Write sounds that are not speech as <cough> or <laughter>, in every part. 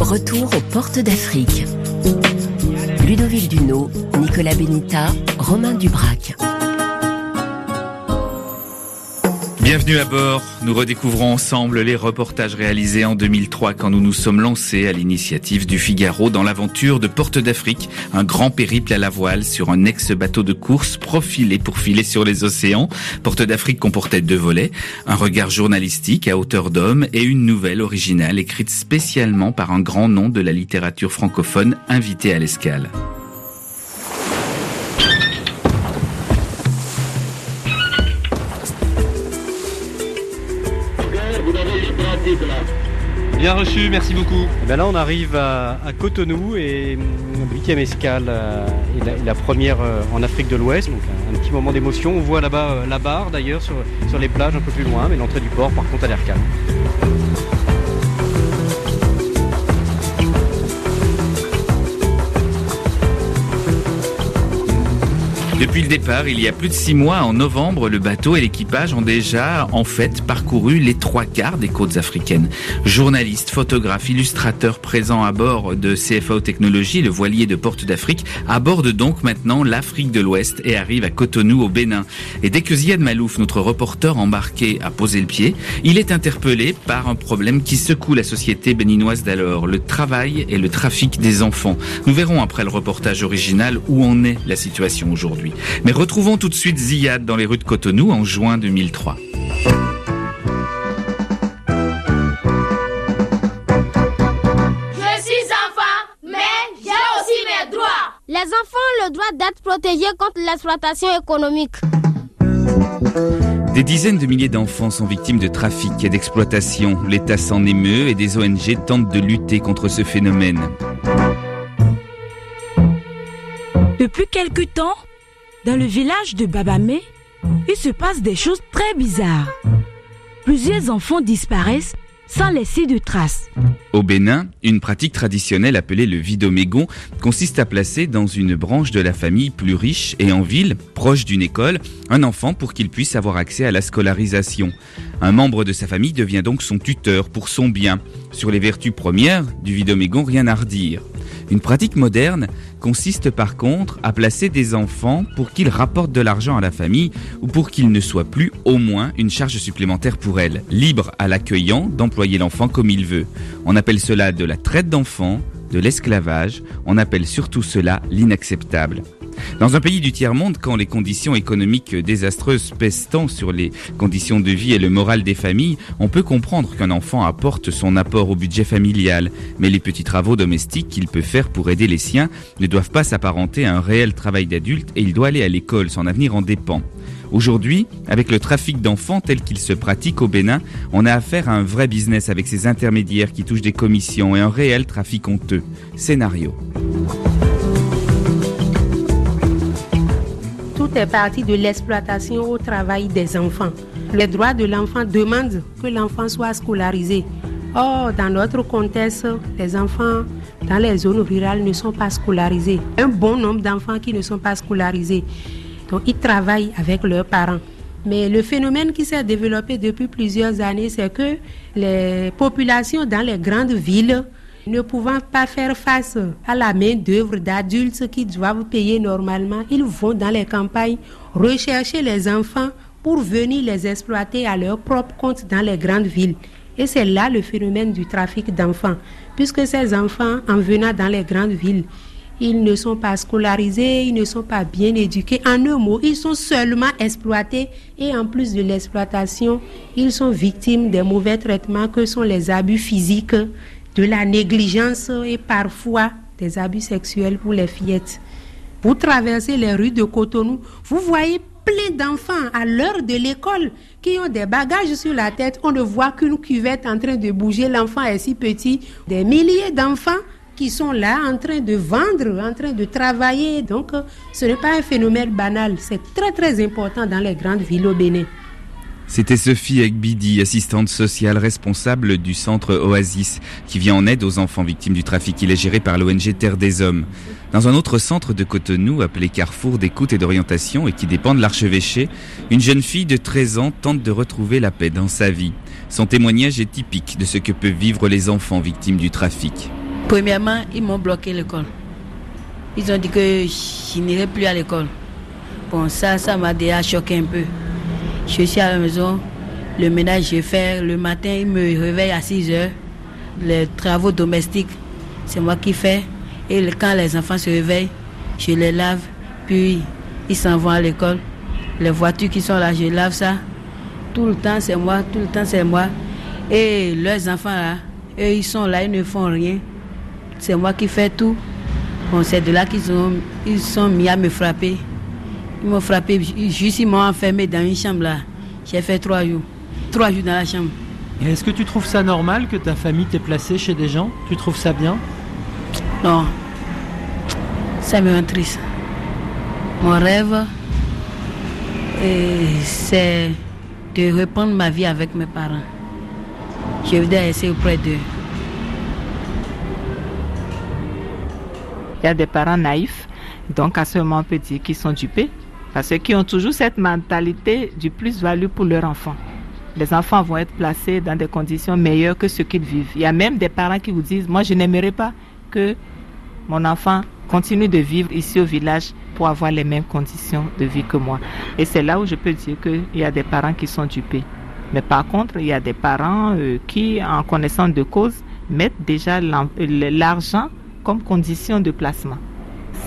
Retour aux portes d'Afrique. Ludovic Duno, Nicolas Benita, Romain Dubrac. Bienvenue à bord. Nous redécouvrons ensemble les reportages réalisés en 2003 quand nous nous sommes lancés à l'initiative du Figaro dans l'aventure de Porte d'Afrique, un grand périple à la voile sur un ex-bateau de course profilé pour filer sur les océans. Porte d'Afrique comportait deux volets, un regard journalistique à hauteur d'homme et une nouvelle originale écrite spécialement par un grand nom de la littérature francophone invité à l'escale. Bien reçu, merci beaucoup. Eh ben là, on arrive à, Cotonou et la huitième escale euh, est la, première euh, en Afrique de l'Ouest. Donc un, petit moment d'émotion. On voit là-bas euh, la barre d'ailleurs sur, sur les plages un peu plus loin, mais l'entrée du port, par contre, a l'air calme. Depuis le départ, il y a plus de six mois, en novembre, le bateau et l'équipage ont déjà, en fait, parcouru les trois quarts des côtes africaines. Journalistes, photographes, illustrateurs présents à bord de CFAO Technologies, le voilier de Porte d'Afrique, abordent donc maintenant l'Afrique de l'Ouest et arrivent à Cotonou, au Bénin. Et dès que Ziad Malouf, notre reporter embarqué, a posé le pied, il est interpellé par un problème qui secoue la société béninoise d'alors, le travail et le trafic des enfants. Nous verrons après le reportage original où en est la situation aujourd'hui. Mais retrouvons tout de suite Ziad dans les rues de Cotonou en juin 2003. Je suis enfant, mais j'ai aussi mes droits. Les enfants ont le droit d'être protégés contre l'exploitation économique. Des dizaines de milliers d'enfants sont victimes de trafic et d'exploitation. L'État s'en émeut et des ONG tentent de lutter contre ce phénomène. Depuis quelque temps, dans le village de Babamé, il se passe des choses très bizarres. Plusieurs enfants disparaissent sans laisser de traces. Au Bénin, une pratique traditionnelle appelée le vidomégon consiste à placer dans une branche de la famille plus riche et en ville, proche d'une école, un enfant pour qu'il puisse avoir accès à la scolarisation. Un membre de sa famille devient donc son tuteur pour son bien. Sur les vertus premières du vidomégon, rien à redire. Une pratique moderne consiste par contre à placer des enfants pour qu'ils rapportent de l'argent à la famille ou pour qu'ils ne soient plus au moins une charge supplémentaire pour elle, libre à l'accueillant d'employer l'enfant comme il veut. On appelle cela de la traite d'enfants, de l'esclavage, on appelle surtout cela l'inacceptable. Dans un pays du tiers-monde, quand les conditions économiques désastreuses pèsent tant sur les conditions de vie et le moral des familles, on peut comprendre qu'un enfant apporte son apport au budget familial. Mais les petits travaux domestiques qu'il peut faire pour aider les siens ne doivent pas s'apparenter à un réel travail d'adulte et il doit aller à l'école, son avenir en dépend. Aujourd'hui, avec le trafic d'enfants tel qu'il se pratique au Bénin, on a affaire à un vrai business avec ces intermédiaires qui touchent des commissions et un réel trafic honteux. Scénario. Tout est parti de l'exploitation au travail des enfants. Les droits de l'enfant demandent que l'enfant soit scolarisé. Or, dans notre contexte, les enfants dans les zones rurales ne sont pas scolarisés. Un bon nombre d'enfants qui ne sont pas scolarisés. Donc, ils travaillent avec leurs parents. Mais le phénomène qui s'est développé depuis plusieurs années, c'est que les populations dans les grandes villes ne pouvant pas faire face à la main-d'œuvre d'adultes qui doivent payer normalement, ils vont dans les campagnes rechercher les enfants pour venir les exploiter à leur propre compte dans les grandes villes. Et c'est là le phénomène du trafic d'enfants, puisque ces enfants, en venant dans les grandes villes, ils ne sont pas scolarisés, ils ne sont pas bien éduqués. En un mot, ils sont seulement exploités et en plus de l'exploitation, ils sont victimes des mauvais traitements que sont les abus physiques, de la négligence et parfois des abus sexuels pour les fillettes. Vous traversez les rues de Cotonou, vous voyez plein d'enfants à l'heure de l'école qui ont des bagages sur la tête. On ne voit qu'une cuvette en train de bouger. L'enfant est si petit. Des milliers d'enfants qui sont là en train de vendre, en train de travailler. Donc, ce n'est pas un phénomène banal. C'est très, très important dans les grandes villes au Bénin. C'était Sophie Egbidi, assistante sociale responsable du centre Oasis, qui vient en aide aux enfants victimes du trafic. Il est géré par l'ONG Terre des Hommes. Dans un autre centre de Cotonou, appelé Carrefour d'écoute et d'orientation et qui dépend de l'archevêché, une jeune fille de 13 ans tente de retrouver la paix dans sa vie. Son témoignage est typique de ce que peuvent vivre les enfants victimes du trafic. Premièrement, ils m'ont bloqué l'école. Ils ont dit que je plus à l'école. Bon, ça, ça m'a déjà choqué un peu. Je suis à la maison, le ménage je fais, le matin il me réveille à 6 heures. Les travaux domestiques, c'est moi qui fais. Et quand les enfants se réveillent, je les lave, puis ils s'en vont à l'école. Les voitures qui sont là, je lave ça. Tout le temps c'est moi, tout le temps c'est moi. Et leurs enfants là, eux ils sont là, ils ne font rien. C'est moi qui fais tout. C'est de là qu'ils ils sont mis à me frapper. Ils m'ont frappé, juste ils m'ont enfermé dans une chambre là. J'ai fait trois jours. Trois jours dans la chambre. Est-ce que tu trouves ça normal que ta famille t'ait placé chez des gens? Tu trouves ça bien? Non. Ça me rend triste. Mon rêve, c'est de reprendre ma vie avec mes parents. Je voudrais rester auprès d'eux. Il y a des parents naïfs, donc à ce moment on peut dire qu'ils sont dupés. Parce qu'ils ont toujours cette mentalité du plus-value pour leur enfant. Les enfants vont être placés dans des conditions meilleures que ce qu'ils vivent. Il y a même des parents qui vous disent, moi je n'aimerais pas que mon enfant continue de vivre ici au village pour avoir les mêmes conditions de vie que moi. Et c'est là où je peux dire qu'il y a des parents qui sont dupés. Mais par contre, il y a des parents euh, qui, en connaissant de cause, mettent déjà l'argent comme condition de placement.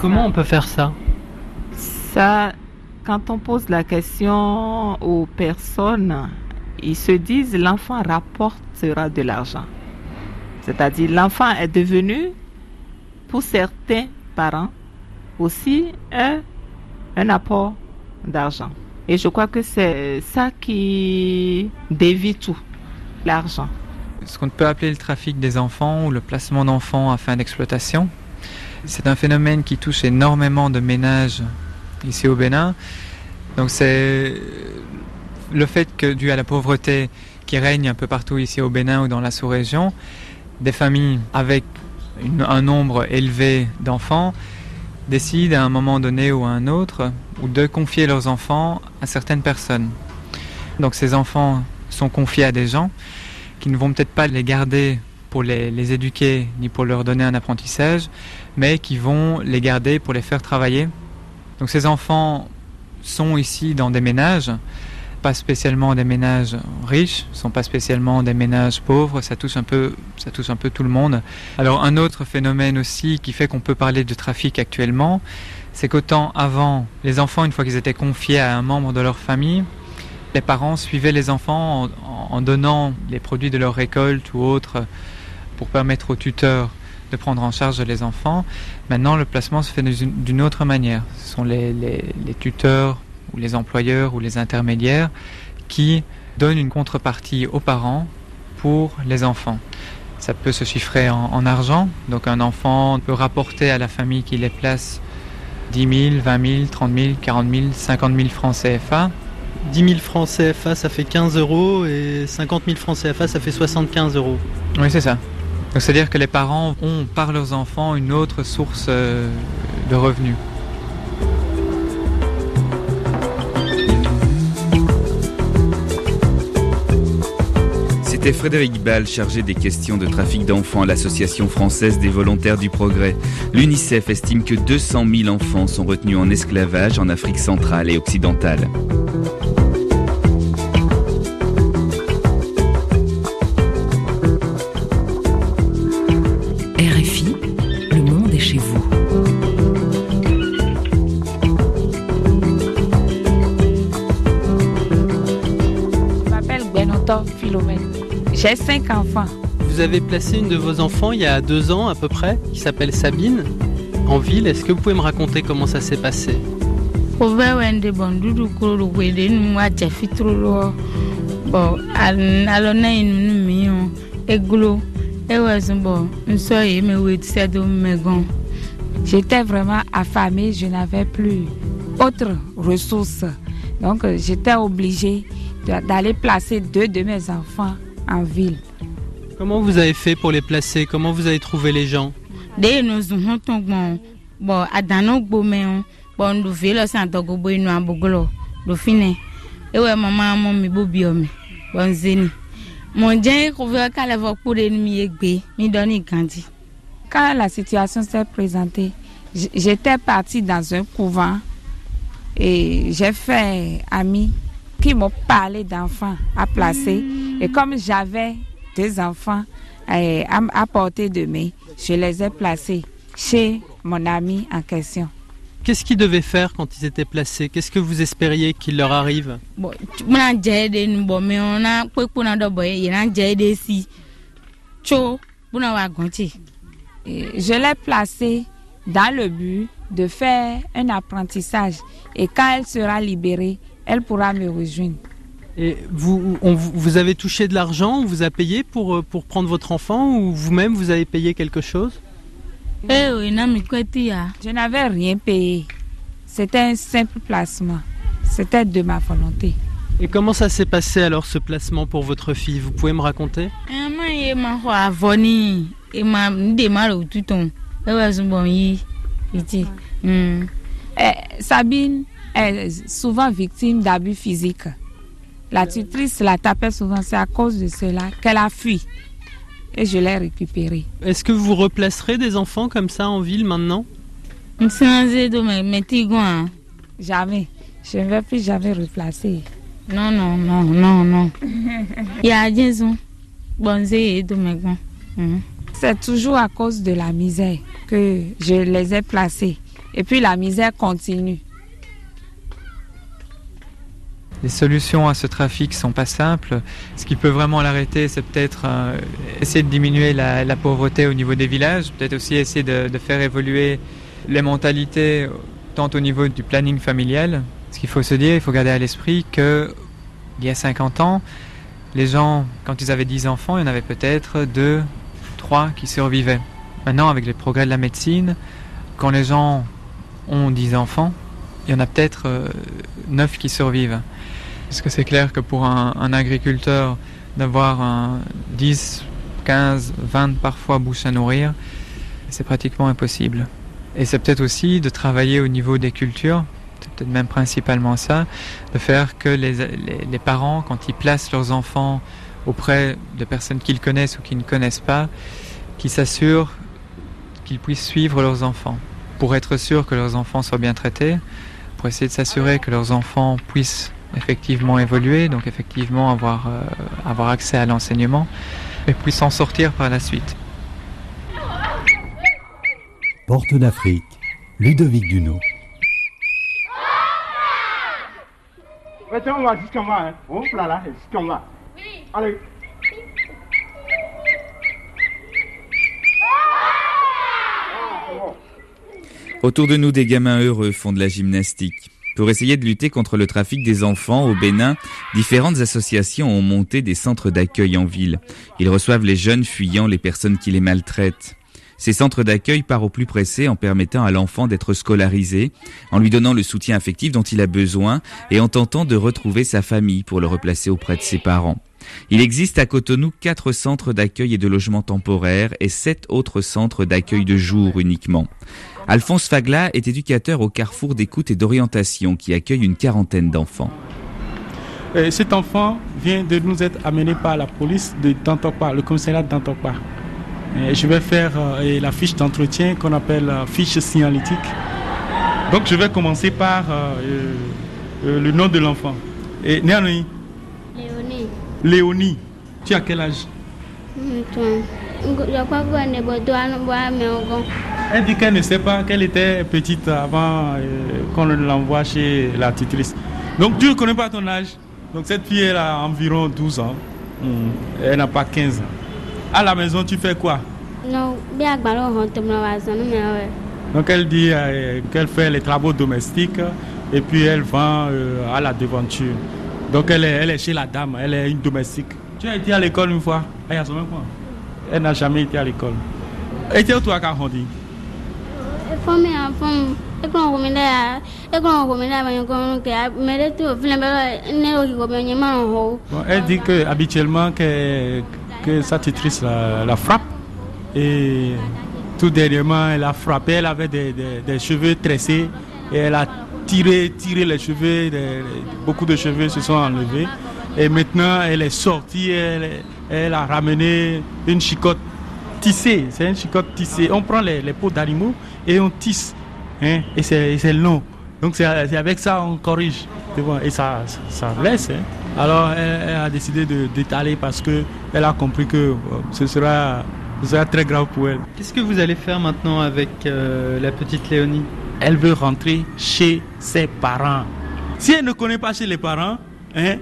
Comment on peut faire ça? Ça, quand on pose la question aux personnes, ils se disent l'enfant rapportera de l'argent. C'est-à-dire l'enfant est devenu, pour certains parents, aussi un, un apport d'argent. Et je crois que c'est ça qui dévie tout, l'argent. Ce qu'on peut appeler le trafic des enfants ou le placement d'enfants à fin d'exploitation, c'est un phénomène qui touche énormément de ménages ici au Bénin. Donc c'est le fait que, dû à la pauvreté qui règne un peu partout ici au Bénin ou dans la sous-région, des familles avec un nombre élevé d'enfants décident à un moment donné ou à un autre ou de confier leurs enfants à certaines personnes. Donc ces enfants sont confiés à des gens qui ne vont peut-être pas les garder pour les, éduquer ni pour leur donner un apprentissage, mais qui vont les garder pour les faire travailler. Donc ces enfants sont ici dans des ménages, pas spécialement des ménages riches, sont pas spécialement des ménages pauvres, ça touche un peu, ça touche un peu tout le monde. Alors un autre phénomène aussi qui fait qu'on peut parler de trafic actuellement, c'est qu'autant avant, les enfants, une fois qu'ils étaient confiés à un membre de leur famille, les parents suivaient les enfants en, en donnant les produits de leur récolte ou autres pour permettre aux tuteurs de prendre en charge les enfants. Maintenant, le placement se fait d'une autre manière. Ce sont les, les, les, tuteurs ou les employeurs ou les intermédiaires qui donnent une contrepartie aux parents pour les enfants. Ça peut se chiffrer en, en argent. Donc un enfant peut rapporter à la famille qui les place 10 000, 20 000, 30 000, 40 000, 50 000 francs CFA. 10 000 francs CFA, ça fait 15 euros et 50 000 francs CFA, ça fait 75 euros. Oui, c'est ça. C'est-à-dire que les parents ont par leurs enfants une autre source euh, de revenus. C'était Frédéric Ball, chargé des questions de trafic d'enfants à l'Association française des volontaires du progrès. L'UNICEF estime que 200 000 enfants sont retenus en esclavage en Afrique centrale et occidentale. J'ai cinq enfants. Vous avez placé une de vos enfants il y a deux ans à peu près, qui s'appelle Sabine, en ville. Est-ce que vous pouvez me raconter comment ça s'est passé? J'étais vraiment affamée, je n'avais plus autre ressource. Donc j'étais obligée d'aller placer deux de mes enfants en ville. Comment vous avez fait pour les placer? Comment vous avez trouvé les gens? Quand la situation s'est présentée j'étais partie dans un couvent et j'ai fait ami qui m'ont parlé d'enfants à placer. Et comme j'avais des enfants eh, à, à portée de main, je les ai placés chez mon ami en question. Qu'est-ce qu'ils devaient faire quand ils étaient placés? Qu'est-ce que vous espériez qu'il leur arrive? Je l'ai placé dans le but de faire un apprentissage. Et quand elle sera libérée, elle pourra me rejoindre. Et vous, on, vous avez touché de l'argent, on vous a payé pour, euh, pour prendre votre enfant ou vous-même vous avez payé quelque chose? Eh Je n'avais rien payé. C'était un simple placement. C'était de ma volonté. Et comment ça s'est passé alors ce placement pour votre fille? Vous pouvez me raconter? Sabine est souvent victime d'abus physiques. La tutrice la tapait souvent, c'est à cause de cela qu'elle a fui. Et je l'ai récupérée. Est-ce que vous replacerez des enfants comme ça en ville maintenant? Jamais. Je ne vais plus jamais replacer. Non, non, non, non, non. Il y a C'est toujours à cause de la misère que je les ai placés. Et puis la misère continue. Les solutions à ce trafic sont pas simples. Ce qui peut vraiment l'arrêter, c'est peut-être euh, essayer de diminuer la, pauvreté au niveau des villages, peut-être aussi essayer de, faire évoluer les mentalités tant au niveau du planning familial. Ce qu'il faut se dire, il faut garder à l'esprit que il y a 50 ans, les gens, quand ils avaient 10 enfants, il y en avait peut-être 2, 3 qui survivaient. Maintenant, avec les progrès de la médecine, quand les gens ont 10 enfants, il y en a peut-être 9 qui survivent. Est-ce que c'est clair que pour un, agriculteur d'avoir 10, 15, 20 parfois bouches à nourrir, c'est pratiquement impossible. Et c'est peut-être aussi de travailler au niveau des cultures, c'est peut-être même principalement ça, de faire que les, les, parents, quand ils placent leurs enfants auprès de personnes qu'ils connaissent ou qu'ils ne connaissent pas, qu'ils s'assurent qu'ils puissent suivre leurs enfants, pour être sûr que leurs enfants soient bien traités, pour essayer de s'assurer que leurs enfants puissent effectivement évoluer, donc effectivement avoir, euh, avoir accès à l'enseignement, et puis s'en sortir par la suite. Porte d'Afrique, Ludovic Duno. On va jusqu'en bas, hein. On là, là, jusqu'en bas. Allez. Autour de nous, des gamins heureux font de la gymnastique. Pour essayer de lutter contre le trafic des enfants au Bénin, différentes associations ont monté des centres d'accueil en ville. Ils reçoivent les jeunes fuyant les personnes qui les maltraitent. Ces centres d'accueil partent au plus pressé en permettant à l'enfant d'être scolarisé, en lui donnant le soutien affectif dont il a besoin et en tentant de retrouver sa famille pour le replacer auprès de ses parents. Il existe à Cotonou quatre centres d'accueil et de logement temporaire et sept autres centres d'accueil de jour uniquement. Alphonse Fagla est éducateur au carrefour d'écoute et d'orientation qui accueille une quarantaine d'enfants. cet enfant vient de nous être amené par la police de Dantokpa, le commissariat de Dantokpa. je vais faire euh, la fiche d'entretien qu'on appelle fiche signalétique. Donc je vais commencer par euh, euh, le nom de l'enfant. Léonie. Léonie. Tu as quel âge? Elle dit qu'elle ne sait pas qu'elle était petite avant euh, qu'on l'envoie chez la tutrice. Donc tu ne connais pas ton âge. Donc cette fille, elle a environ 12 ans. Hmm. Elle n'a pas 15 ans. À la maison, tu fais quoi? Non, Donc elle dit euh, qu'elle fait les travaux domestiques et puis elle vend euh, à la devanture. Donc elle est, elle est chez la dame, elle est une domestique. Tu as été à l'école une fois? Elle n'a jamais été à l'école. Et tu as grandi? Elle dit que habituellement que, que sa tutrice la, frappe. Et tout dernièrement elle a frappé, elle avait des, des, cheveux tressés et elle a tiré, tiré les cheveux, beaucoup de cheveux se sont enlevés et maintenant elle est sortie, elle, a ramené une chicotte tissée, c'est une chicotte tissée. On prend les, les peaux d'animaux et on tisse hein, et c'est long. Donc c'est avec ça on corrige. Et ça, ça blesse. Hein. Alors elle, a décidé d'étaler parce qu'elle a compris que euh, ce sera, sera très grave pour elle. Qu'est-ce que vous allez faire maintenant avec euh, la petite Léonie? Elle veut rentrer chez ses parents. Si elle ne connaît pas chez les parents, hein,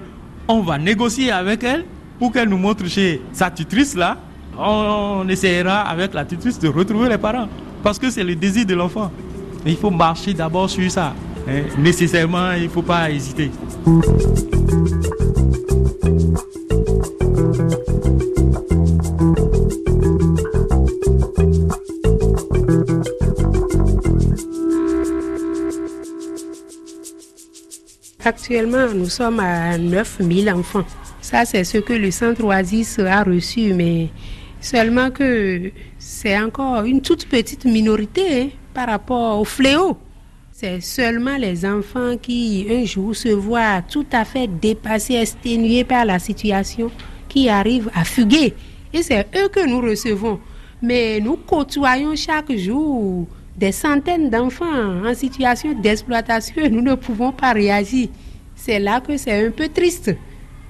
on va négocier avec elle pour qu'elle nous montre chez sa tutrice là. On, essaiera avec la tutrice de retrouver les parents. Parce que c'est le désir de l'enfant. Il faut marcher d'abord sur ça. Hein, nécessairement, il ne faut pas hésiter. Actuellement, nous sommes à 9000 enfants. Ça, c'est ce que le centre Oasis a reçu, mais seulement que c'est encore une toute petite minorité hein, par rapport au fléau. C'est seulement les enfants qui, un jour, se voient tout à fait dépassés, exténués par la situation, qui arrivent à fuguer. Et c'est eux que nous recevons. Mais nous côtoyons chaque jour des centaines d'enfants en situation d'exploitation nous ne pouvons pas réagir. C'est là que c'est un peu triste.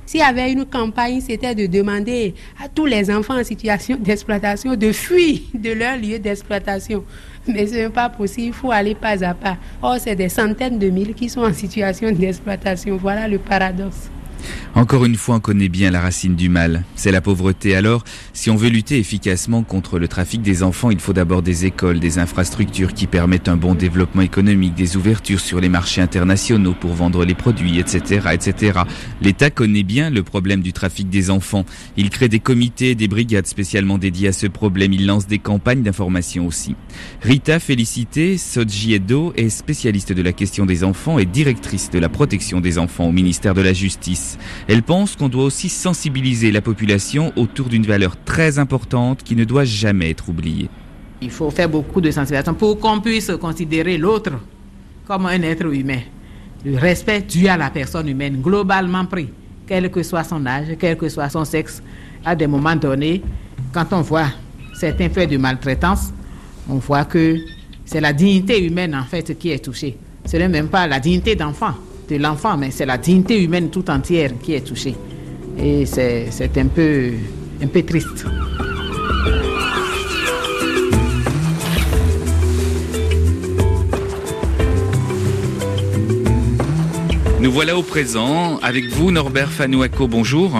S'il y avait une campagne, c'était de demander à tous les enfants en situation <laughs> d'exploitation de fuir de leur lieu d'exploitation. Mais ce n'est pas possible, il faut aller pas à pas. Or, c'est des centaines de mille qui sont en situation d'exploitation. Voilà le paradoxe. Encore une fois, on connaît bien la racine du mal, c'est la pauvreté. Alors, si on veut lutter efficacement contre le trafic des enfants, il faut d'abord des écoles, des infrastructures qui permettent un bon développement économique, des ouvertures sur les marchés internationaux pour vendre les produits, etc., etc. L'État connaît bien le problème du trafic des enfants. Il crée des comités, des brigades spécialement dédiées à ce problème. Il lance des campagnes d'information aussi. Rita Félicité Sodjiedo est spécialiste de la question des enfants et directrice de la protection des enfants au ministère de la Justice. Elle pense qu'on doit aussi sensibiliser la population autour d'une valeur très importante qui ne doit jamais être oubliée. Il faut faire beaucoup de sensibilisation pour qu'on puisse considérer l'autre comme un être humain. Le respect dû à la personne humaine, globalement pris, quel que soit son âge, quel que soit son sexe, à des moments donnés, quand on voit certains faits de maltraitance, on voit que c'est la dignité humaine en fait qui est touchée. Ce n'est même pas la dignité d'enfant de l'enfant, mais c'est la dignité humaine tout entière qui est touchée. Et c'est un peu, un peu triste. Nous voilà au présent. Avec vous, Norbert Fanouako, bonjour.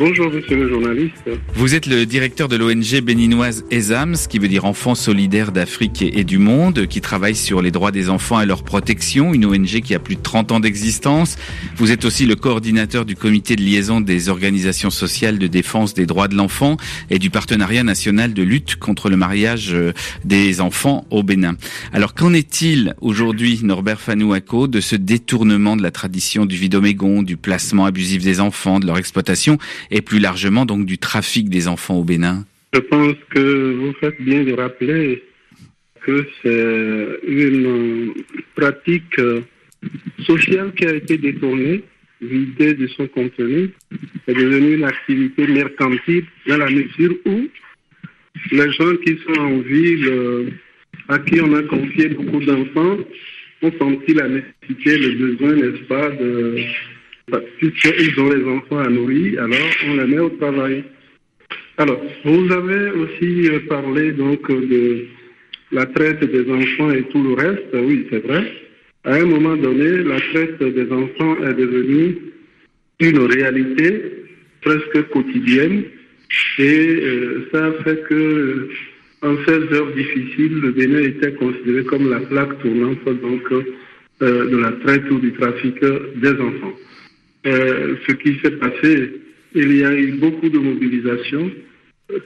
Bonjour, monsieur le journaliste. Vous êtes le directeur de l'ONG béninoise ESAMS, qui veut dire Enfants solidaires d'Afrique et du monde, qui travaille sur les droits des enfants et leur protection, une ONG qui a plus de 30 ans d'existence. Vous êtes aussi le coordinateur du comité de liaison des organisations sociales de défense des droits de l'enfant et du partenariat national de lutte contre le mariage euh, des enfants au Bénin. Alors, qu'en est-il aujourd'hui, Norbert Fanouako, de ce détournement de la tradition du vidomégon, du placement abusif des enfants, de leur exploitation et plus largement donc du trafic des enfants au Bénin. Je pense que vous faites bien de rappeler que c'est une pratique sociale qui a été détournée, vidée de son contenu, est devenue une activité mercantile dans la mesure où les gens qui sont en ville, à qui on a confié beaucoup d'enfants, ont senti la nécessité, le besoin, n'est-ce pas, de puisqu'ils ont les enfants à nourrir, alors on les met au travail. Alors, vous avez aussi euh, parlé donc de la traite des enfants et tout le reste. Oui, c'est vrai. À un moment donné, la traite des enfants est devenue une réalité presque quotidienne et euh, ça fait que en ces heures difficiles, le Bénin était considéré comme la plaque tournante donc euh, de la traite ou du trafic des enfants. Euh, ce qui s'est passé, il y a eu beaucoup de mobilisation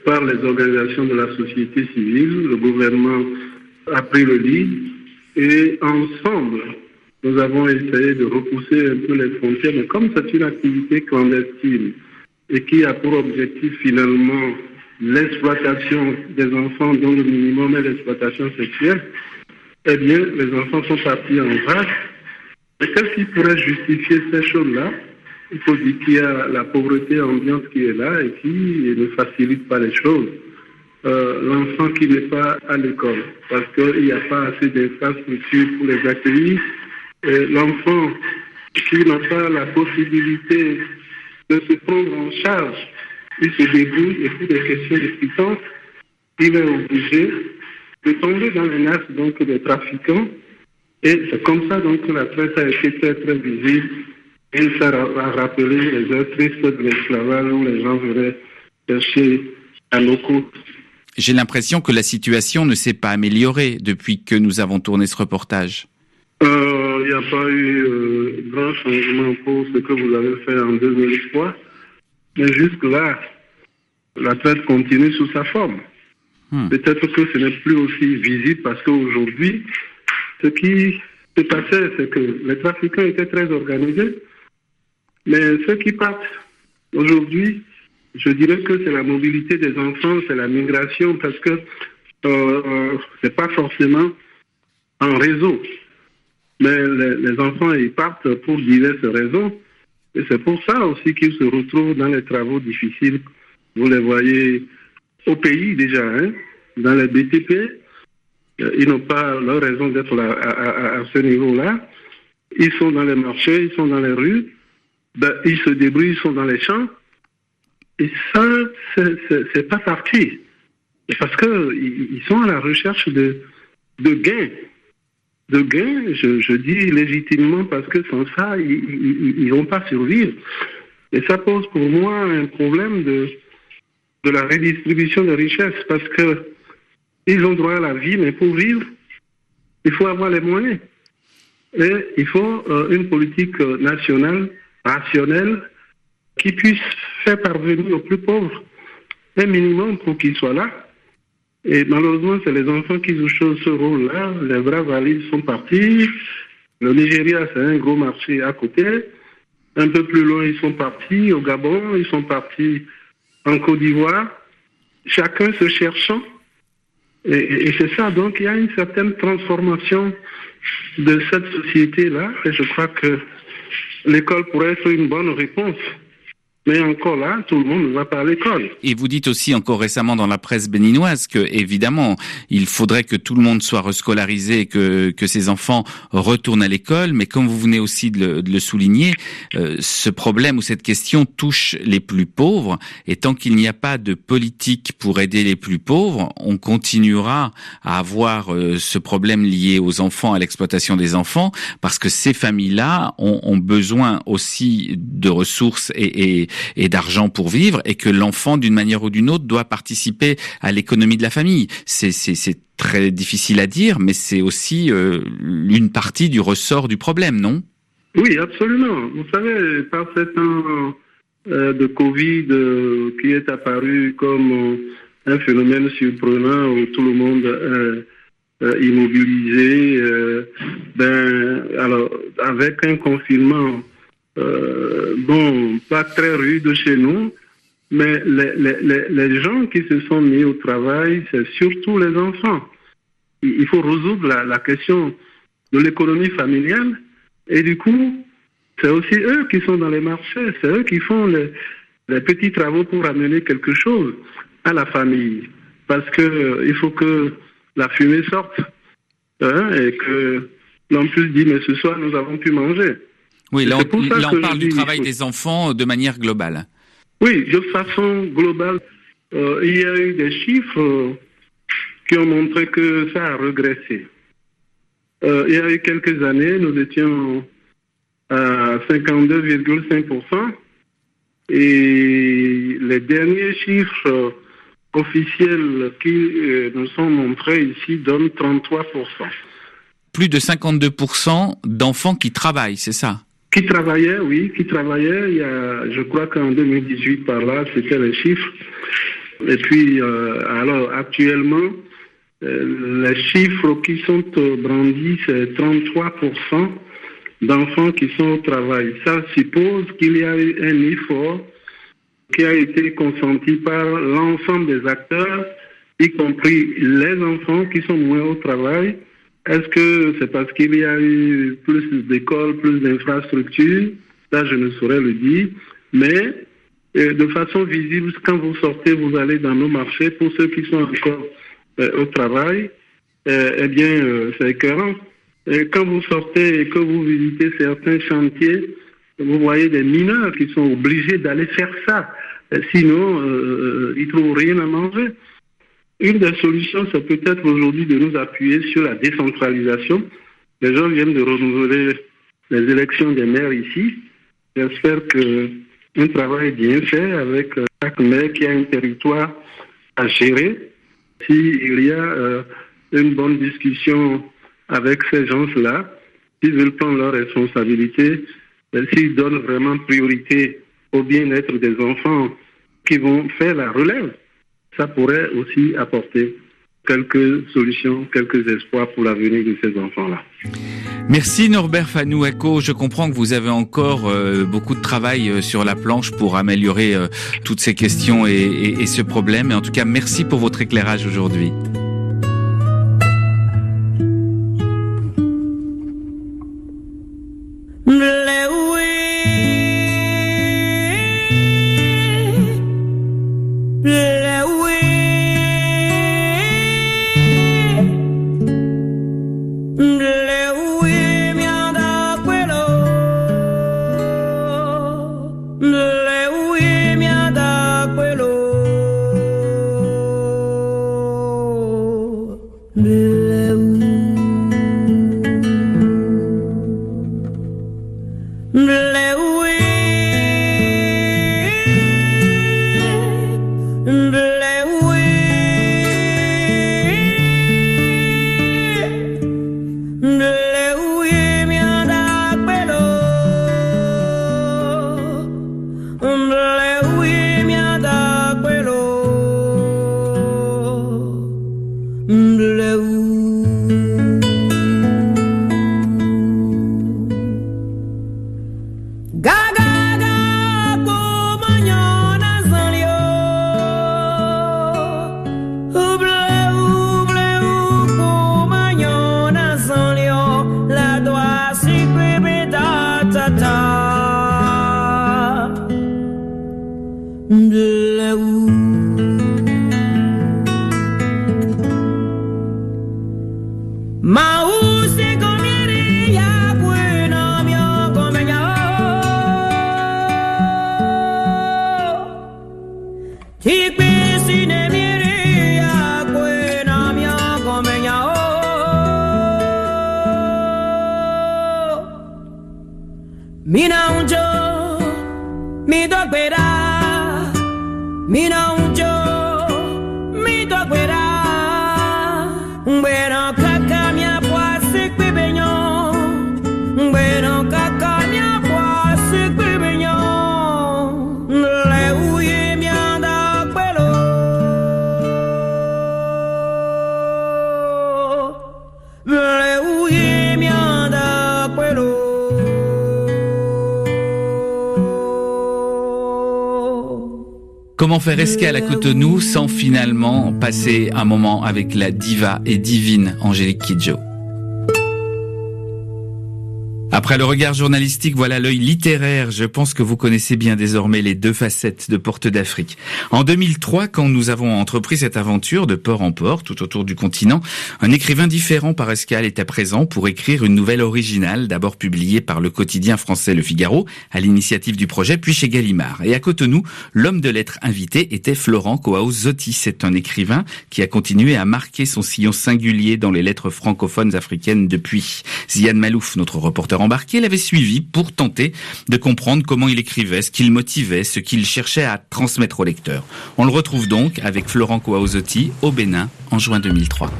par les organisations de la société civile. Le gouvernement a pris le lead Et ensemble, nous avons essayé de repousser un peu les frontières, mais comme c'est une activité clandestine et qui a pour objectif finalement l'exploitation des enfants dont le minimum est l'exploitation sexuelle, eh bien, les enfants sont partis en vrac. Et qu'est-ce qui pourrait justifier ces choses-là? Il faut dire qu'il y a la pauvreté ambiante qui est là et qui ne facilite pas les choses. Euh, l'enfant qui n'est pas à l'école parce qu'il n'y a pas assez d'infrastructures pour les accueillir. L'enfant qui n'a pas la possibilité de se prendre en charge, il se débrouille et pour des questions de il est obligé de tomber dans les nasses donc, des trafiquants. Et c'est comme ça donc, que la traite a été très très visible. Et ça a rappelé les heures tristes de l'esclavage où les gens venaient chercher à nos côtes j'ai l'impression que la situation ne s'est pas améliorée depuis que nous avons tourné ce reportage. Euh, il n'y a pas eu euh, grand changement pour ce que vous avez fait en 2003. Mais jusque-là, la traite continue sous sa forme. Hmm. Peut-être que ce n'est plus aussi visible parce qu'aujourd'hui, ce qui se passait, c'est que les trafiquants étaient très organisés. Mais ceux qui partent aujourd'hui, je dirais que c'est la mobilité des enfants, c'est la migration, parce que euh, euh c'est pas forcément en réseau. Mais les, enfants, ils partent pour diverses raisons. Et c'est pour ça aussi qu'ils se retrouvent dans les travaux difficiles. Vous les voyez au pays déjà, hein, dans les BTP. Euh, ils n'ont pas leur raison d'être à, ce niveau-là. Ils sont dans les marchés, ils sont dans les rues. Ben, ils se débrouillent, ils sont dans les champs. Et ça, c'est pas parti. Parce qu'ils sont à la recherche de, gains. De gains, je, je, dis légitimement, parce que sans ça, ils ne vont pas survivre. Et ça pose pour moi un problème de, de la redistribution des richesses, parce que ils ont droit à la vie, mais pour vivre, il faut avoir les moyens. Et il faut euh, une politique nationale, rationnelle, qui puisse faire parvenir aux plus pauvres un minimum pour qu'ils soient là. Et malheureusement, c'est les enfants qui jouent ce rôle-là. Les vrais valides sont partis. Le Nigeria, c'est un gros marché à côté. Un peu plus loin, ils sont partis au Gabon, ils sont partis en Côte d'Ivoire. Chacun se cherchant. Et, c'est ça, donc il y a une certaine transformation de cette société-là. Et je crois que l'école pourrait être une bonne réponse. Mais encore là, tout le monde ne va pas à l'école. Et vous dites aussi encore récemment dans la presse béninoise que, évidemment, il faudrait que tout le monde soit rescolarisé, que, que ces enfants retournent à l'école. Mais comme vous venez aussi de le, de le souligner, euh, ce problème ou cette question touche les plus pauvres. Et tant qu'il n'y a pas de politique pour aider les plus pauvres, on continuera à avoir euh, ce problème lié aux enfants, à l'exploitation des enfants, parce que ces familles-là ont, ont, besoin aussi de ressources et, et et d'argent pour vivre et que l'enfant, d'une manière ou d'une autre, doit participer à l'économie de la famille. C'est très difficile à dire, mais c'est aussi euh, une partie du ressort du problème, non? Oui, absolument. Vous savez, par ce temps euh, de Covid euh, qui est apparu comme un phénomène surprenant où tout le monde est immobilisé, ben, alors, avec un confinement euh, bon, pas très rude chez nous, mais les, les, les, gens qui se sont mis au travail, c'est surtout les enfants. Il faut résoudre la, la question de l'économie familiale et du coup, c'est aussi eux qui sont dans les marchés, c'est eux qui font les, les, petits travaux pour amener quelque chose à la famille. Parce que euh, il faut que la fumée sorte hein, et que l'on puisse dire, mais ce soir, nous avons pu manger. Oui, là, on, parle du travail des enfants de manière globale. Oui, de façon globale. Euh, il y a eu des chiffres euh, qui ont montré que ça a régressé. Euh, il y a eu quelques années, nous étions à 52,5%. Et les derniers chiffres officiels qui nous sont montrés ici donnent 33%. Plus de 52% d'enfants qui travaillent, c'est ça? Qui travaillait, oui, qui travaillait. Il y a, je crois qu'en 2018, par là, c'était les chiffres. Et puis, euh, alors, actuellement, euh, les chiffres qui sont euh, brandis, c'est 33% d'enfants qui sont au travail. Ça suppose qu'il y a eu un effort qui a été consenti par l'ensemble des acteurs, y compris les enfants qui sont moins au travail. Est-ce que c'est parce qu'il y a eu plus d'écoles, plus d'infrastructures? Ça, je ne saurais le dire. Mais euh, de façon visible, quand vous sortez, vous allez dans nos marchés, pour ceux qui sont encore euh, au travail, euh, eh bien, c'est écœurant. Quand vous sortez et que vous visitez certains chantiers, vous voyez des mineurs qui sont obligés d'aller faire ça. Sinon, ils ne trouvent rien à manger. Une des solutions, c'est peut-être aujourd'hui de nous appuyer sur la décentralisation. Les gens viennent de renouveler les élections des maires ici. J'espère que un travail bien fait avec chaque maire qui a un territoire à gérer. S'il y a euh, une bonne discussion avec ces gens-là, s'ils veulent prendre leurs responsabilités, euh, s'ils donnent vraiment priorité au bien-être des enfants qui vont faire la relève, ça pourrait aussi apporter quelques solutions, quelques espoirs pour l'avenir de ces enfants-là. Merci Norbert Fanoueko. Je comprends que vous avez encore euh, beaucoup de travail euh, sur la planche pour améliorer euh, toutes ces questions et, et ce problème. Et en tout cas, merci pour votre éclairage aujourd'hui. Faire escale à Cotonou sans finalement passer un moment avec la diva et divine Angélique Kidjo après le regard journalistique, voilà l'œil littéraire. Je pense que vous connaissez bien désormais les deux facettes de Porte d'Afrique. En 2003, quand nous avons entrepris cette aventure de port en port tout autour du continent, un écrivain différent par escale était présent pour écrire une nouvelle originale, d'abord publiée par le quotidien français Le Figaro, à l'initiative du projet, puis chez Gallimard. Et à Cotonou, l'homme de lettres invité était Florent Zotti. C'est un écrivain qui a continué à marquer son sillon singulier dans les lettres francophones africaines depuis. Zian Malouf, notre reporter embarqué l'avait suivi pour tenter de comprendre comment il écrivait, ce qu'il motivait, ce qu'il cherchait à transmettre au lecteur. On le retrouve donc avec Florent Kouaozotti au Bénin en juin 2003.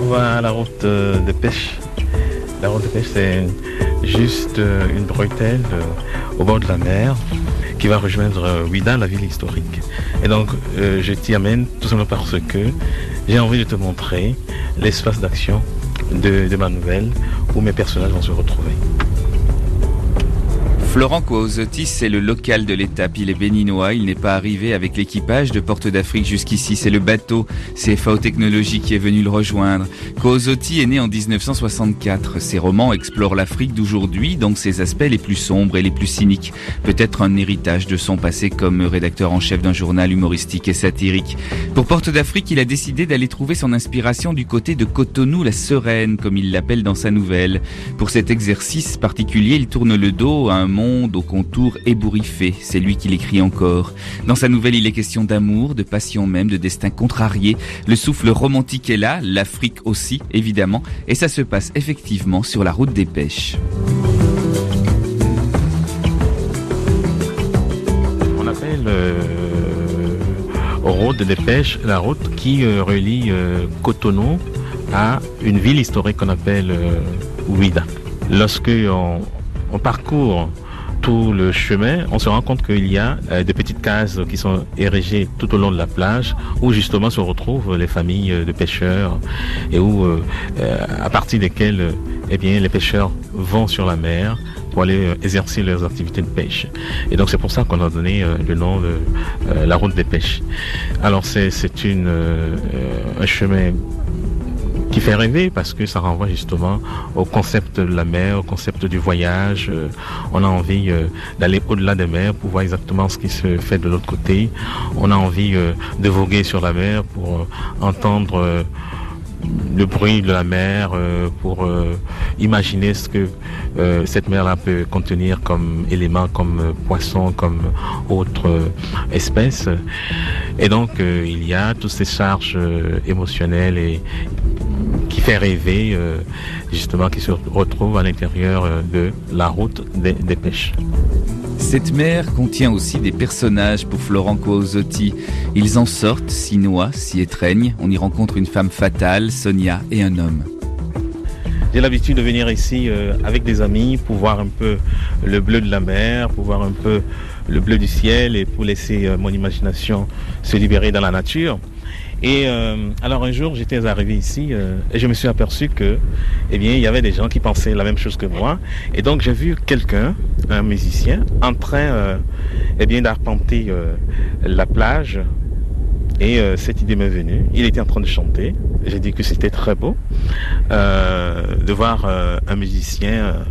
On va à la route de pêche. La route de pêche, c'est juste euh, une bretelle euh, au bord de la mer qui va rejoindre euh, Ouida, la ville historique. Et donc, je t'y amène tout simplement parce que j'ai envie de te montrer l'espace d'action de ma nouvelle où mes personnages vont se retrouver. Florent Kouazotti, c'est le local de l'étape. Il est béninois. Il n'est pas arrivé avec l'équipage de Porte d'Afrique jusqu'ici. C'est le bateau CFAO Technologies qui est venu le rejoindre. Kouazotti est né en 1964. Ses romans explorent l'Afrique d'aujourd'hui, donc ses aspects les plus sombres et les plus cyniques. Peut-être un héritage de son passé comme rédacteur en chef d'un journal humoristique et satirique. Pour Porte d'Afrique, il a décidé d'aller trouver son inspiration du côté de Cotonou, la sereine, comme il l'appelle dans sa nouvelle. Pour cet exercice particulier, il tourne le dos à un monde au contour ébouriffé, c'est lui qui l'écrit encore. Dans sa nouvelle, il est question d'amour, de passion même, de destin contrarié. Le souffle romantique est là, l'Afrique aussi, évidemment, et ça se passe effectivement sur la route des pêches. On appelle euh, route des pêches la route qui euh, relie euh, Cotonou à une ville historique qu'on appelle Ouida. Lorsque on parcourt tout le chemin, on se rend compte qu'il y a euh, des petites cases qui sont érigées tout au long de la plage où justement se retrouvent les familles de pêcheurs et où, euh, euh, à partir desquelles eh les pêcheurs vont sur la mer pour aller exercer leurs activités de pêche. Et donc c'est pour ça qu'on a donné le nom de la route des pêches. Alors c'est un chemin qui fait rêver parce que ça renvoie justement au concept de la mer, au concept du voyage. Euh, on a envie euh, d'aller au-delà des mers pour voir exactement ce qui se fait de l'autre côté. On a envie euh, de voguer sur la mer pour entendre le bruit de la mer pour imaginer ce que cette mer-là peut contenir comme éléments, comme poissons, comme autres espèces. Et donc il y a toutes ces charges émotionnelles et qui fait rêver, euh, justement, qui se retrouve à l'intérieur euh, de la route des, pêches. Cette mer contient aussi des personnages pour Florent Coazotti. Ils en sortent, s'y noient, s'y étreignent. On y rencontre une femme fatale, Sonia, et un homme. J'ai l'habitude de venir ici euh, avec des amis pour voir un peu le bleu de la mer, pour voir un peu le bleu du ciel et pour laisser mon imagination se libérer dans la nature. Et euh, alors un jour, j'étais arrivé ici euh, et je me suis aperçu que, eh bien, il y avait des gens qui pensaient la même chose que moi. Et donc j'ai vu quelqu'un, un musicien, en train, euh, eh bien, d'arpenter la plage. Et cette idée m'est venue. Il était en train de chanter. J'ai dit que c'était très beau de voir un musicien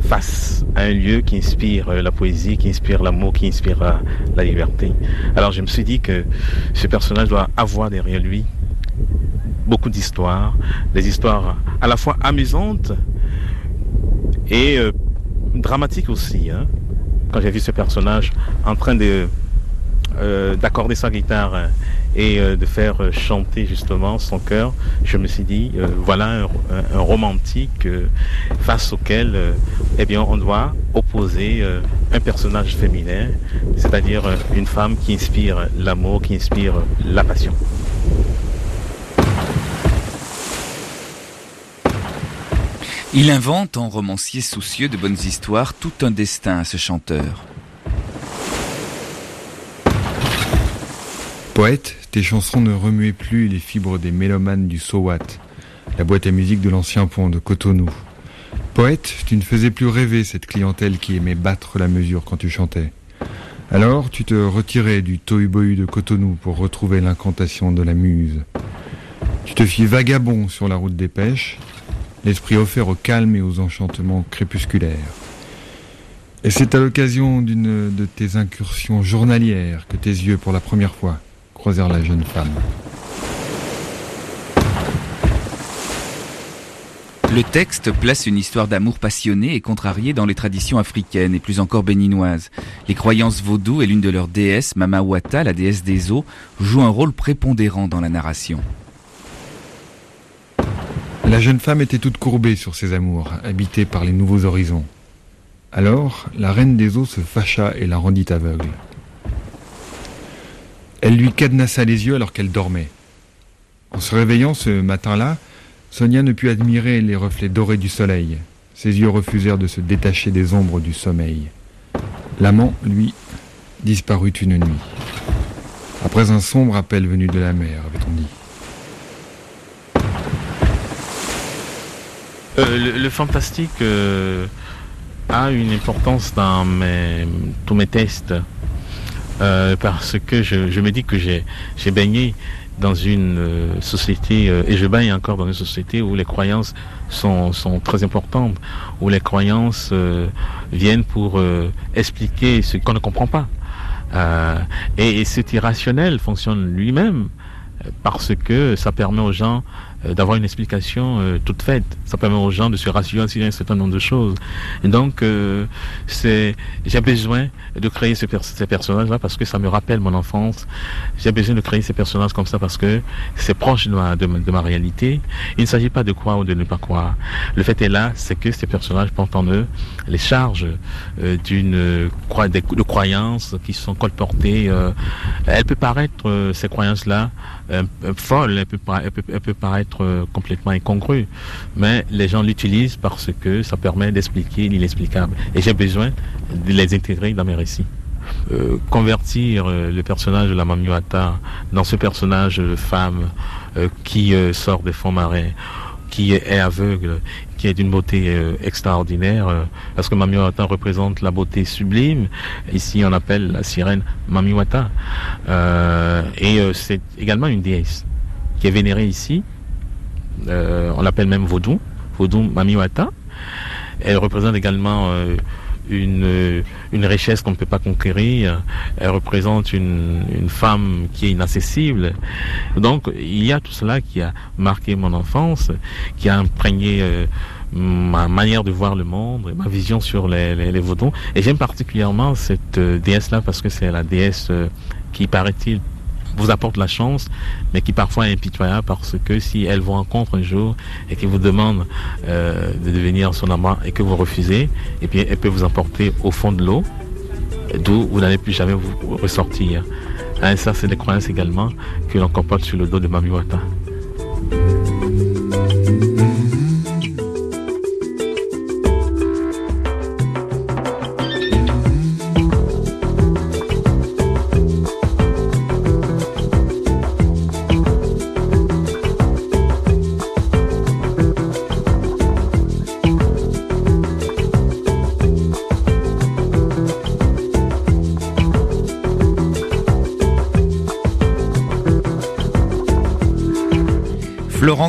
face à un lieu qui inspire euh, la poésie, qui inspire l'amour, qui inspire euh, la liberté. Alors je me suis dit que ce personnage doit avoir derrière lui beaucoup d'histoires, des histoires à la fois amusantes et euh, dramatiques aussi. Hein. Quand j'ai vu ce personnage en train de d'accorder sa guitare et euh, de faire euh, chanter justement son cœur, je me suis dit, euh, voilà un, romantique face auquel eh on doit opposer un personnage féminin, c'est-à-dire une femme qui inspire l'amour, qui inspire la passion. Il invente, en romancier soucieux de bonnes histoires, tout un destin à ce chanteur. Poète, tes chansons ne remuaient plus les fibres des mélomanes du Sowat, la boîte à musique de l'ancien pont de Cotonou. Poète, tu ne faisais plus rêver cette clientèle qui aimait battre la mesure quand tu chantais. Alors tu te retirais du tohu de Cotonou pour retrouver l'incantation de la muse. Tu te fis vagabond sur la route des pêches, l'esprit offert au calme et aux enchantements crépusculaires. Et c'est à l'occasion d'une de tes incursions journalières que tes yeux, pour la première fois, la jeune femme. Le texte place une histoire d'amour passionné et contrarié dans les traditions africaines et plus encore béninoises. Les croyances vaudou et l'une de leurs déesses, Mama Wata, la déesse des eaux, jouent un rôle prépondérant dans la narration. La jeune femme était toute courbée sur ses amours, habitée par les nouveaux horizons. Alors, la reine des eaux se fâcha et la rendit aveugle. Elle lui cadenassa les yeux alors qu'elle dormait. En se réveillant ce matin-là, Sonia ne put admirer les reflets dorés du soleil. Ses yeux refusèrent de se détacher des ombres du sommeil. L'amant, lui, disparut une nuit. Après un sombre appel venu de la mer, avait-on dit. Euh, le, fantastique euh, a une importance dans tous mes tests euh, parce que je, me dis que j'ai baigné dans une société et je baigne encore dans une société où les croyances sont, très importantes, où les croyances viennent pour expliquer ce qu'on ne comprend pas. et, et cet irrationnel fonctionne lui-même parce que ça permet aux gens euh, d'avoir une explication euh, toute faite. Ça permet aux gens de se rassurer sur un certain nombre de choses. Et donc, euh, c'est, j'ai besoin de créer ces, personnages-là parce que ça me rappelle mon enfance. J'ai besoin de créer ces personnages comme ça parce que c'est proche de ma, de, ma réalité. Il ne s'agit pas de croire ou de ne pas croire. Le fait est là, c'est que ces personnages portent en eux les charges d'une de, croyances qui sont colportées. elle peut paraître ces croyances-là folles, elle peut, elle peut, paraître euh, complètement incongru, mais les gens l'utilisent parce que ça permet d'expliquer l'inexplicable. Et j'ai besoin de les intégrer dans mes récits. Euh, convertir euh, le personnage de la Mamiwata dans ce personnage de femme qui sort des fonds marins, qui est aveugle, qui est d'une beauté extraordinaire, parce que Mamiwata représente la beauté sublime. Ici, on appelle la sirène Mamiwata. et c'est également une déesse qui est vénérée ici euh, on l'appelle même Vaudou, Vaudou Mamiwata. Elle représente également euh, une, une richesse qu'on ne peut pas conquérir. Elle représente une, une femme qui est inaccessible. Donc il y a tout cela qui a marqué mon enfance, qui a imprégné euh, ma manière de voir le monde, ma vision sur les, les, les Et j'aime particulièrement cette déesse-là parce que c'est la déesse qui, paraît-il, vous apporte la chance, mais qui parfois est impitoyable parce que si elle vous rencontre un jour et qu'elle vous demande euh, de devenir son amant et que vous refusez, et eh bien elle peut vous emporter au fond de l'eau, d'où vous n'allez plus jamais vous ressortir. Hein, ça, c'est des croyances également que l'on comporte sur le dos de Mamiwata.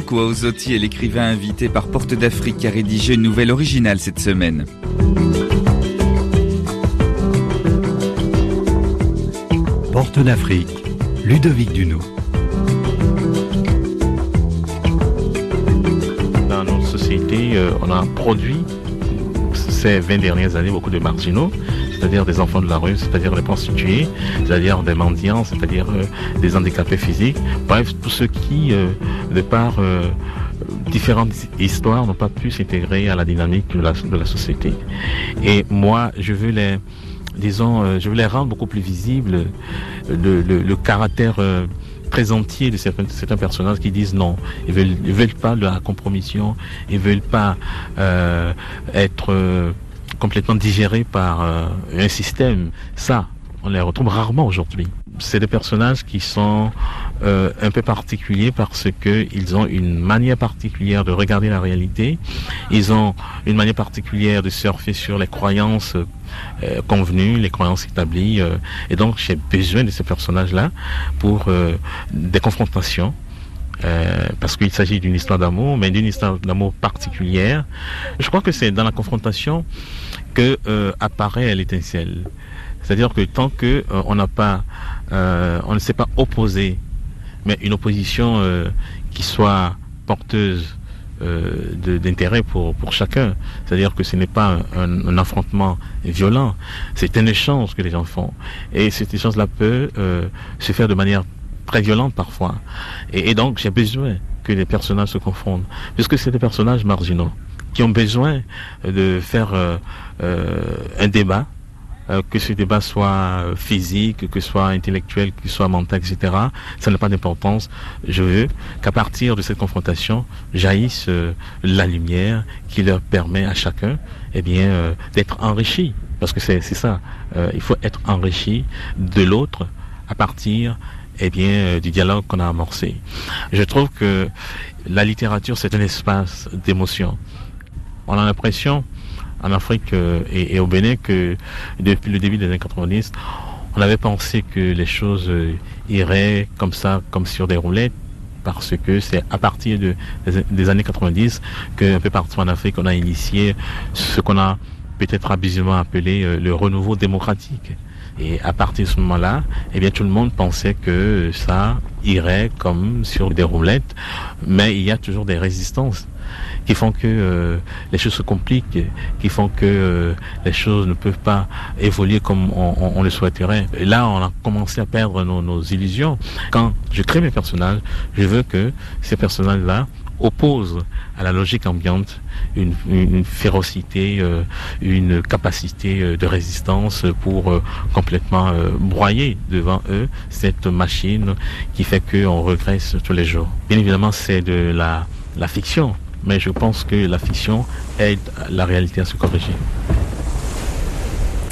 Laurent Kouaozotti est l'écrivain invité par Porte d'Afrique qui a rédigé une nouvelle originale cette semaine. Porte d'Afrique, Ludovic Duno. Dans notre société, euh, on a produit ces 20 dernières années beaucoup de marginaux c'est-à-dire des enfants de la rue, c'est-à-dire les prostituées, c'est-à-dire des mendiants, c'est-à-dire euh, des handicapés physiques, bref, tous ceux qui, euh, de par euh, différentes histoires, n'ont pas pu s'intégrer à la dynamique de la, de la société. Et moi, je veux les, disons, je les rendre beaucoup plus visibles, le, caractère très entier de certains, personnages qui disent non. Ils veulent, veulent pas de la compromission, ils veulent pas être complètement digérés par euh, un système. Ça, on les retrouve rarement aujourd'hui. C'est des personnages qui sont euh, un peu particuliers parce que ils ont une manière particulière de regarder la réalité. Ils ont une manière particulière de surfer sur les croyances euh, convenues, les croyances établies. et donc, j'ai besoin de ces personnages-là pour des confrontations. Parce qu'il s'agit d'une histoire d'amour, mais d'une histoire d'amour particulière. Je crois que c'est dans la confrontation que euh, apparaît l'étincelle. C'est-à-dire que tant que euh, on n'a pas, euh, on ne s'est pas opposé, mais une opposition qui soit porteuse d'intérêt pour, pour chacun. C'est-à-dire que ce n'est pas un, affrontement violent, c'est un échange que les gens font. Et cet échange-là peut se faire de manière très violente parfois. Et, donc j'ai besoin que les personnages se confondent, puisque c'est des personnages marginaux qui ont besoin de faire euh, euh, un débat euh, que ce débat soit physique, que ce soit intellectuel, que ce soit mental, etc. Ça n'a pas d'importance. Je veux qu'à partir de cette confrontation jaillisse la lumière qui leur permet à chacun, eh bien, d'être enrichi. Parce que c'est ça. il faut être enrichi de l'autre à partir eh bien, du dialogue qu'on a amorcé. Je trouve que la littérature, c'est un espace d'émotion. On a l'impression, en Afrique euh, et, au Bénin, que depuis le début des années 90, on avait pensé que les choses euh, iraient comme ça, comme sur des roulettes, parce que c'est à partir de, des, années 90 qu'un peu partout en Afrique, on a initié ce qu'on a peut-être abusivement appelé euh, le renouveau démocratique. Et à partir de ce moment-là, eh bien, tout le monde pensait que ça irait comme sur des roulettes, mais il y a toujours des résistances qui font que euh, les choses se compliquent, qui font que euh, les choses ne peuvent pas évoluer comme on, le souhaiterait. Et là, on a commencé à perdre nos, nos illusions. Quand je crée mes personnages, je veux que ces personnages-là oppose à la logique ambiante une, férocité, euh, une capacité euh, de résistance pour euh, complètement broyer devant eux cette machine qui fait qu'on regresse tous les jours. Bien évidemment, c'est de la fiction, mais je pense que la fiction aide la réalité à se corriger.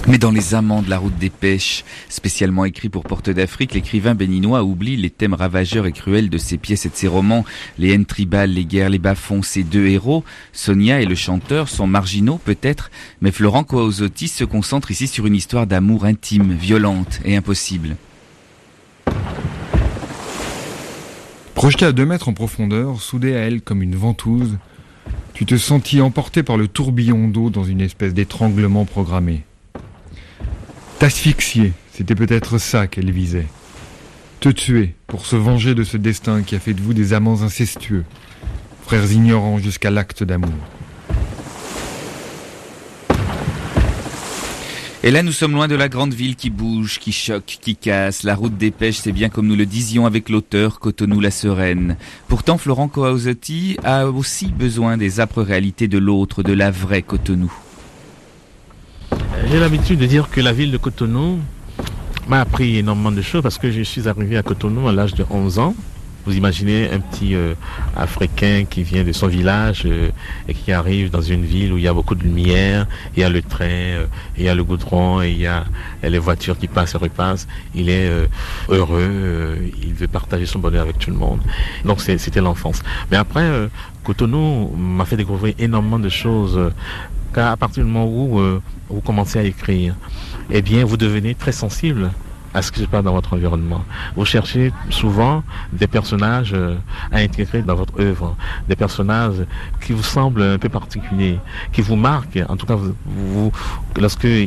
Mais dans Les Amants de la route des pêches, spécialement écrit pour Porte d'Afrique, l'écrivain béninois oublie les thèmes ravageurs et cruels de ses pièces et de ses romans. Les haines tribales, les guerres, les bas-fonds, ses deux héros, Sonia et le chanteur, sont marginaux peut-être, mais Florent Coaosotti se concentre ici sur une histoire d'amour intime, violente et impossible. Projeté à deux mètres en profondeur, soudé à elle comme une ventouse, tu te sentis emporté par le tourbillon d'eau dans une espèce d'étranglement programmé. T'asphyxier, c'était peut-être ça qu'elle visait. Te tuer pour se venger de ce destin qui a fait de vous des amants incestueux, frères ignorants jusqu'à l'acte d'amour. Et là, nous sommes loin de la grande ville qui bouge, qui choque, qui casse. La route des pêches, c'est bien comme nous le disions avec l'auteur Cotonou la Sereine. Pourtant, Florent Coaosotti a aussi besoin des âpres réalités de l'autre, de la vraie Cotonou. J'ai l'habitude de dire que la ville de Cotonou m'a appris énormément de choses parce que je suis arrivé à Cotonou à l'âge de 11 ans. Vous imaginez un petit euh, Africain qui vient de son village euh, et qui arrive dans une ville où il y a beaucoup de lumière, il y a le train, euh, il y a le goudron, il y a les voitures qui passent et repassent. Il est heureux, il veut partager son bonheur avec tout le monde. Donc c'était l'enfance. Mais après, Cotonou m'a fait découvrir énormément de choses car à partir du moment où euh, vous commencez à écrire, eh bien, vous devenez très sensible à ce qui se passe dans votre environnement. Vous cherchez souvent des personnages euh, à intégrer dans votre œuvre, des personnages qui vous semblent un peu particuliers, qui vous marquent. En tout cas, vous,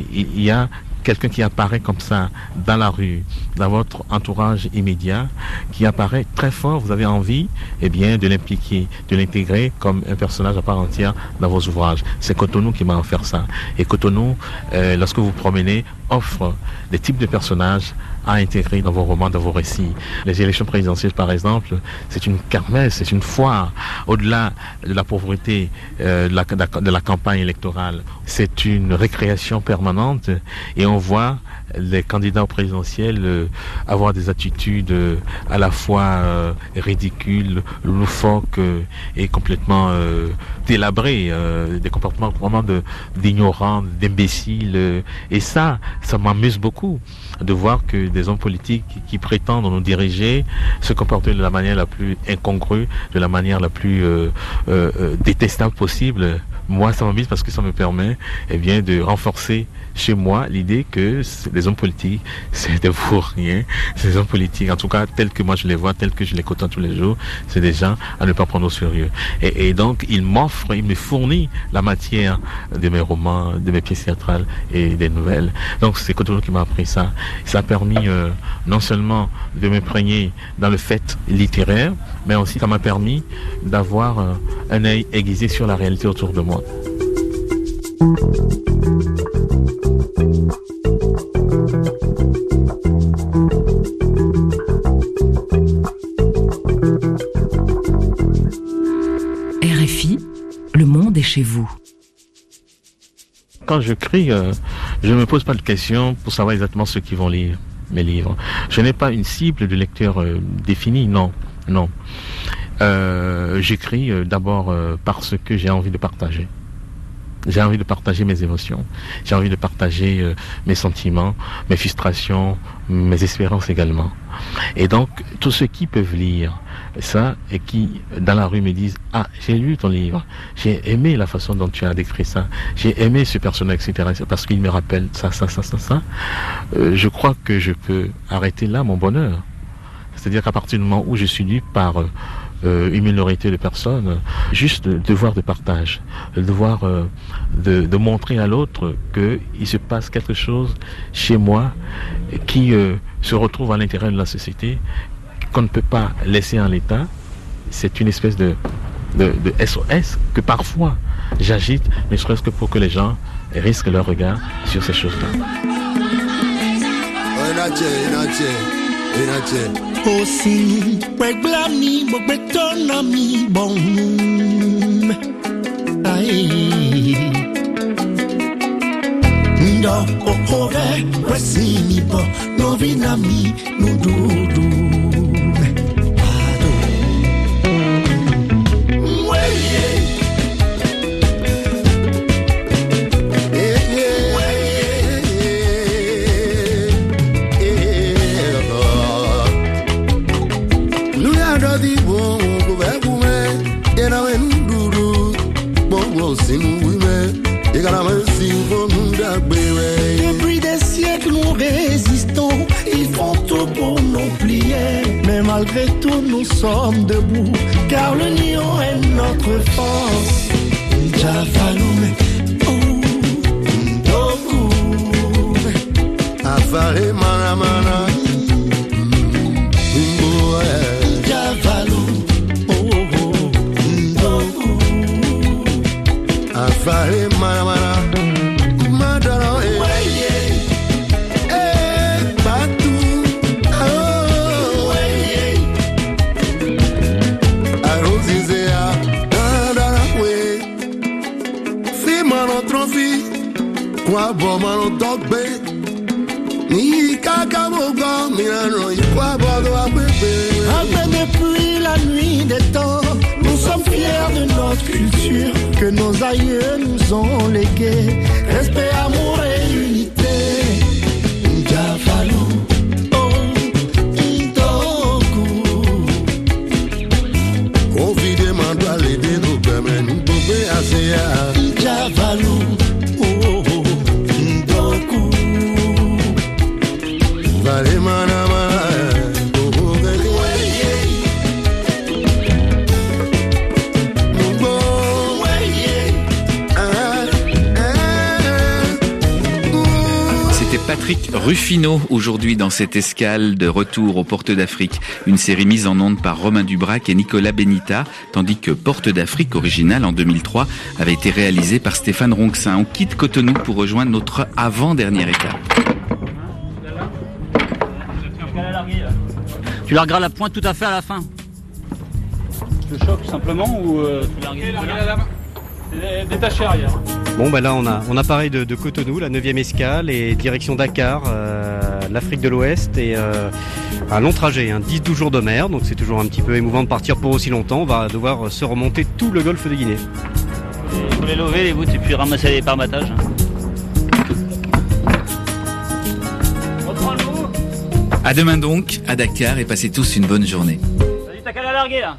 y a quelqu'un qui apparaît comme ça dans la rue, dans votre entourage immédiat, qui apparaît très fort, vous avez envie eh bien, de l'impliquer, de l'intégrer comme un personnage à part entière dans vos ouvrages. C'est Cotonou qui m'a offert ça. Et Cotonou, euh, lorsque vous promenez, offre des types de personnages à intégrer dans vos romans, dans vos récits. Les élections présidentielles, par exemple, c'est une kermesse, c'est une foire. Au-delà de la pauvreté euh, de, la, de, la, campagne électorale, c'est une récréation permanente et on voit les candidats au présidentiel euh, avoir des attitudes euh, à la fois euh, ridicules, loufoques et complètement délabrées, des comportements vraiment d'ignorants, d'imbéciles. et ça, ça m'amuse beaucoup de voir que des hommes politiques qui, prétendent nous diriger se comportent de la manière la plus incongrue, de la manière la plus détestable possible. Moi, ça m'amuse parce que ça me permet eh bien, de renforcer chez moi l'idée que les hommes politiques, <laughs> c'est des rien. <laughs> Ces hommes politiques, en tout cas, tels que moi je les vois, tels que je les côtoie tous les jours, c'est des gens à ne pas prendre au sérieux. Et, donc, ils m'offrent, ils me fournissent la matière de mes romans, de mes pièces théâtrales et des nouvelles. Donc, c'est Cotonou qui m'a appris ça. Ça a permis euh, non seulement de m'imprégner dans le fait littéraire, mais aussi ça m'a permis d'avoir euh, un œil aiguisé sur la réalité autour de moi. Quand j'écris, euh, je ne me pose pas de questions pour savoir exactement ceux qui vont lire mes livres. Je n'ai pas une cible de lecteur euh, définie, non, non. Euh, j'écris d'abord parce que j'ai envie de partager. J'ai envie de partager mes émotions. J'ai envie de partager mes sentiments, mes frustrations, mes espérances également. Et donc, tous ceux qui peuvent lire ça et qui, dans la rue, me disent Ah, j'ai lu ton livre, j'ai aimé la façon dont tu as décrit ça, j'ai aimé ce personnage, etc., parce qu'il me rappelle ça, ça, ça, ça, ça. Euh, je crois que je peux arrêter là mon bonheur. C'est-à-dire qu'à partir du moment où je suis lu par euh, une minorité de personnes, juste le devoir de partage, le devoir euh, de, de, montrer à l'autre qu'il se passe quelque chose chez moi qui se retrouve à l'intérieur de la société qu'on ne peut pas laisser en l'état. C'est une espèce de, de, SOS que parfois j'agite, ne serait-ce que pour que les gens risquent leur regard sur ces choses-là. Depuis des siècles, nous résistons. Ils font tout pour nous plier. Mais malgré tout, nous sommes debout. Car l'union est notre force. vale mana mana madaro e. E do apepe apepe puis la nuit des nous ont léguée. Respect, amour et unité. Javalu. oh, Ndoku. Covid mando alede no gbẹmẹ ní gbogbo àṣeyà. Javalu. Ruffino aujourd'hui dans cette escale de retour aux Portes d'Afrique, une série mise en onde par Romain Dubrac et Nicolas Benita, tandis que Portes d'Afrique original en 2003 avait été réalisé par Stéphane Ronxin. On quitte Cotonou pour rejoindre notre avant-dernière étape. Tu largueras la pointe tout à fait à la fin. Je choque simplement ou euh, tu largues Détaché arrière. Bon bah là on a on a pareil de, de Cotonou, la 9e escale et direction Dakar, euh, l'Afrique de l'Ouest et euh, un long trajet, hein, 10-12 jours de mer, donc c'est toujours un petit peu émouvant de partir pour aussi longtemps. On va devoir se remonter tout le golfe de Guinée. Il faut les lever les bouts et puis ramasser les parmatages. À demain donc, à Dakar et passez tous une bonne journée. Salut, t'as qu'à la larguer là